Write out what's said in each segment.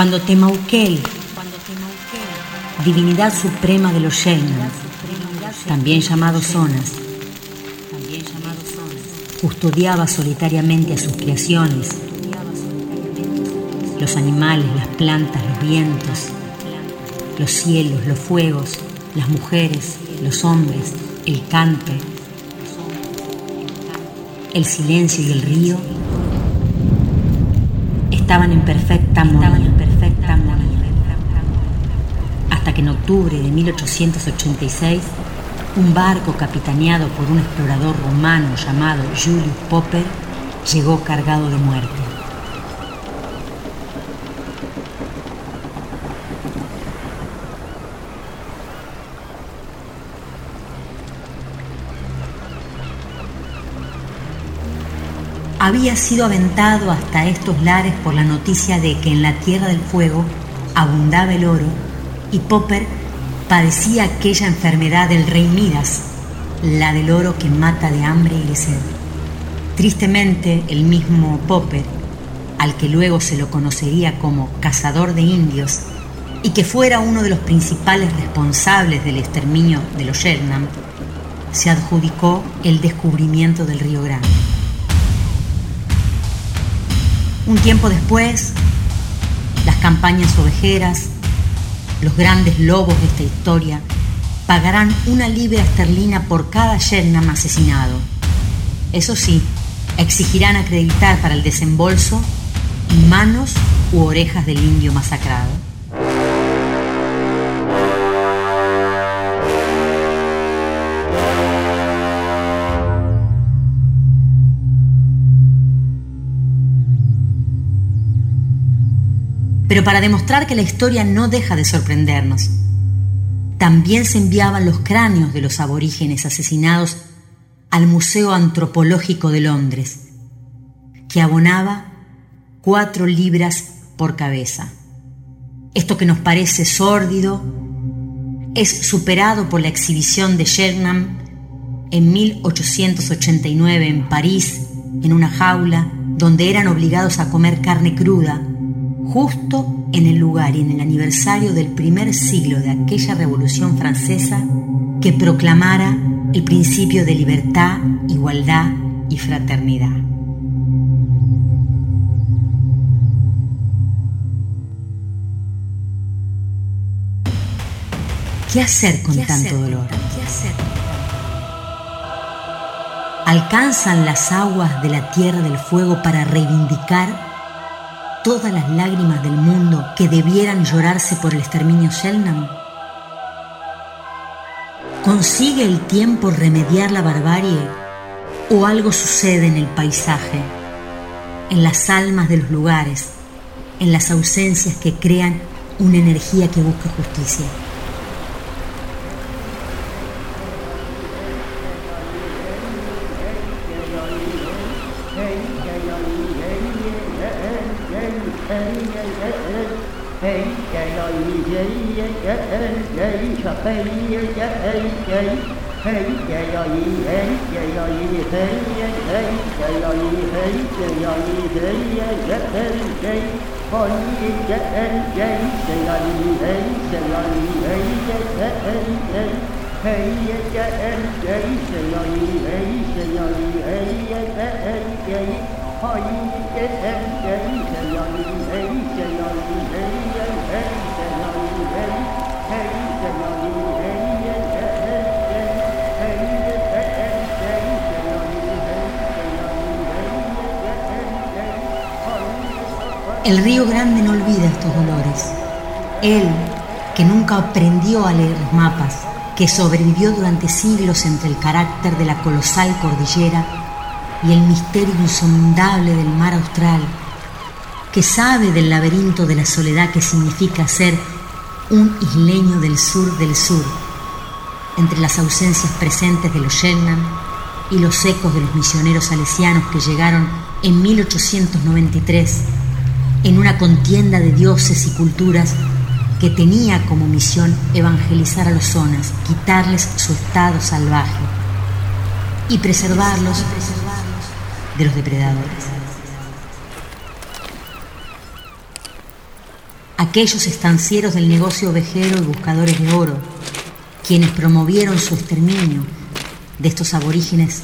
Cuando Temauquel, divinidad suprema de los Shelna, también llamado Zonas, custodiaba solitariamente a sus creaciones, los animales, las plantas, los vientos, los cielos, los fuegos, las mujeres, los hombres, el canto, el silencio y el río estaban en perfecta armonía, hasta que en octubre de 1886 un barco capitaneado por un explorador romano llamado Julius Popper llegó cargado de muerte. Había sido aventado hasta estos lares por la noticia de que en la Tierra del Fuego abundaba el oro y Popper padecía aquella enfermedad del rey Midas, la del oro que mata de hambre y de sed. Tristemente, el mismo Popper, al que luego se lo conocería como cazador de indios y que fuera uno de los principales responsables del exterminio de los Shetland, se adjudicó el descubrimiento del río Grande. Un tiempo después, las campañas ovejeras, los grandes lobos de esta historia, pagarán una libra esterlina por cada Shetnam asesinado. Eso sí, exigirán acreditar para el desembolso manos u orejas del indio masacrado. Pero para demostrar que la historia no deja de sorprendernos. También se enviaban los cráneos de los aborígenes asesinados al Museo Antropológico de Londres, que abonaba cuatro libras por cabeza. Esto que nos parece sórdido es superado por la exhibición de Shernam en 1889 en París, en una jaula donde eran obligados a comer carne cruda justo en el lugar y en el aniversario del primer siglo de aquella revolución francesa que proclamara el principio de libertad, igualdad y fraternidad. ¿Qué hacer con tanto dolor? ¿Alcanzan las aguas de la tierra del fuego para reivindicar todas las lágrimas del mundo que debieran llorarse por el exterminio Shelnam? ¿Consigue el tiempo remediar la barbarie o algo sucede en el paisaje, en las almas de los lugares, en las ausencias que crean una energía que busca justicia? Hey, El río Grande no olvida estos dolores. Él, que nunca aprendió a leer mapas, que sobrevivió durante siglos entre el carácter de la colosal cordillera y el misterio insondable del mar austral, que sabe del laberinto de la soledad que significa ser un isleño del sur del sur, entre las ausencias presentes de los Shetland y los ecos de los misioneros salesianos que llegaron en 1893 en una contienda de dioses y culturas que tenía como misión evangelizar a los zonas, quitarles su estado salvaje y preservarlos de los depredadores. aquellos estancieros del negocio ovejero y buscadores de oro, quienes promovieron su exterminio de estos aborígenes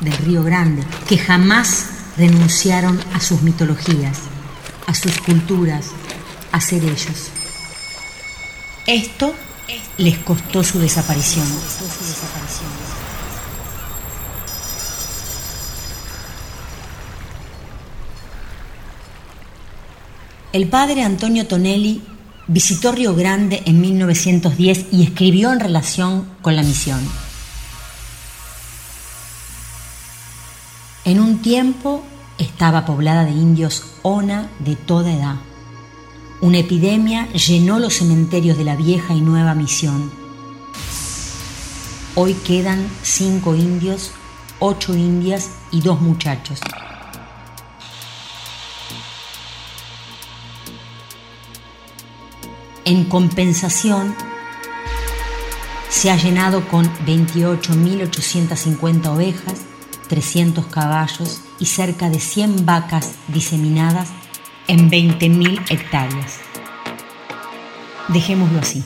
del Río Grande, que jamás renunciaron a sus mitologías, a sus culturas, a ser ellos. Esto les costó su desaparición. El padre Antonio Tonelli visitó Río Grande en 1910 y escribió en relación con la misión. En un tiempo estaba poblada de indios ona de toda edad. Una epidemia llenó los cementerios de la vieja y nueva misión. Hoy quedan cinco indios, ocho indias y dos muchachos. En compensación, se ha llenado con 28.850 ovejas, 300 caballos y cerca de 100 vacas diseminadas en 20.000 hectáreas. Dejémoslo así.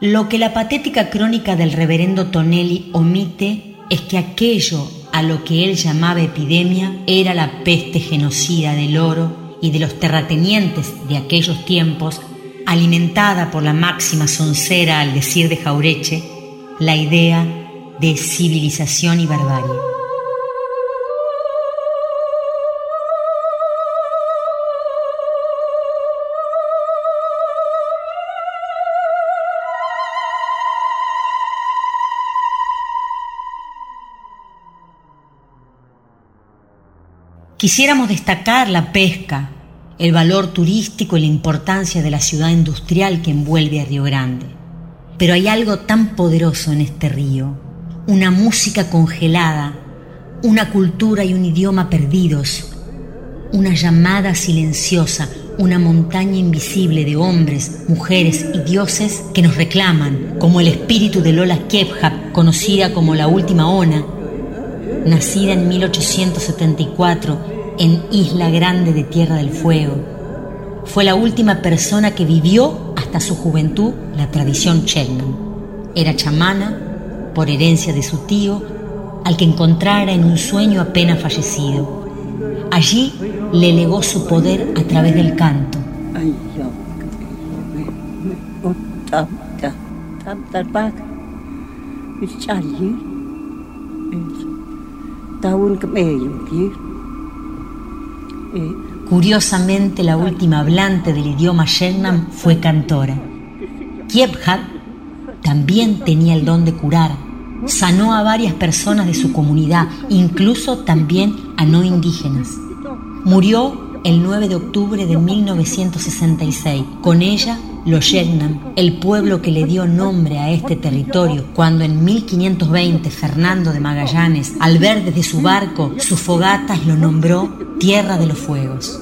Lo que la patética crónica del reverendo Tonelli omite es que aquello a lo que él llamaba epidemia era la peste genocida del oro y de los terratenientes de aquellos tiempos, alimentada por la máxima soncera al decir de Jaureche, la idea de civilización y barbarie. Quisiéramos destacar la pesca, el valor turístico y la importancia de la ciudad industrial que envuelve a Río Grande. Pero hay algo tan poderoso en este río, una música congelada, una cultura y un idioma perdidos, una llamada silenciosa, una montaña invisible de hombres, mujeres y dioses que nos reclaman, como el espíritu de Lola Kephap, conocida como la última Ona, nacida en 1874 en Isla Grande de Tierra del Fuego. Fue la última persona que vivió hasta su juventud la tradición Chelman. Era chamana por herencia de su tío, al que encontrara en un sueño apenas fallecido. Allí le legó su poder a través del canto. Curiosamente, la última hablante del idioma Sherman fue cantora. Kiebhat también tenía el don de curar. Sanó a varias personas de su comunidad, incluso también a no indígenas. Murió el 9 de octubre de 1966. Con ella los Yetnam, el pueblo que le dio nombre a este territorio, cuando en 1520 Fernando de Magallanes, al ver desde su barco sus fogatas, lo nombró Tierra de los Fuegos.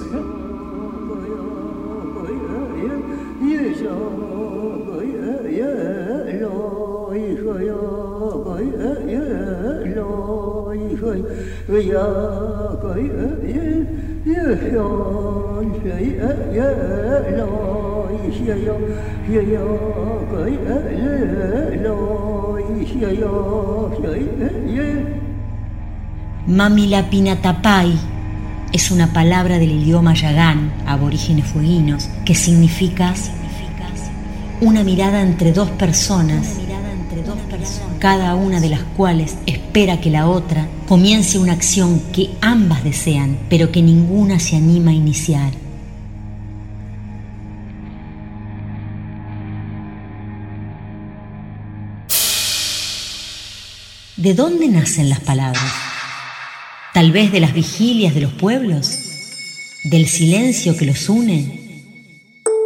Mamilapinatapay es una palabra del idioma yagán, aborígenes fueguinos, que significa una mirada entre dos personas, cada una de las cuales espera que la otra comience una acción que ambas desean, pero que ninguna se anima a iniciar. ¿De dónde nacen las palabras? ¿Tal vez de las vigilias de los pueblos? ¿Del silencio que los une?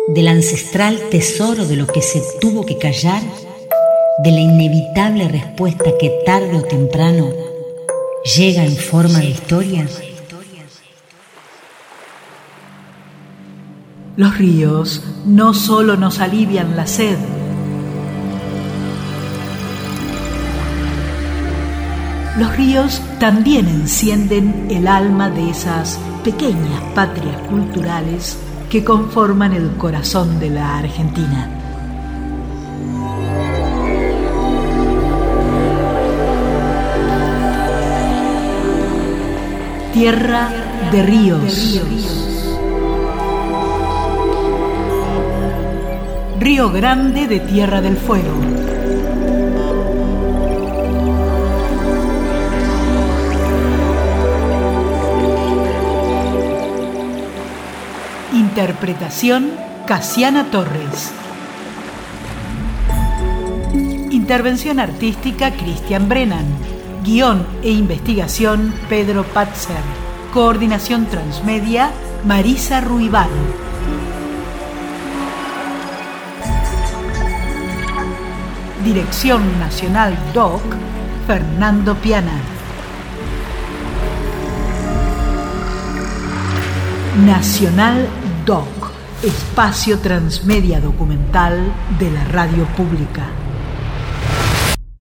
¿Del ancestral tesoro de lo que se tuvo que callar? ¿De la inevitable respuesta que tarde o temprano llega en forma de historia? Los ríos no solo nos alivian la sed, Los ríos también encienden el alma de esas pequeñas patrias culturales que conforman el corazón de la Argentina. Tierra de ríos. Río Grande de Tierra del Fuego. Interpretación Casiana Torres. Intervención artística Cristian Brennan. Guión e investigación Pedro Patzer. Coordinación transmedia Marisa Ruibal. Dirección Nacional DOC Fernando Piana. Nacional DOC, espacio transmedia documental de la radio pública.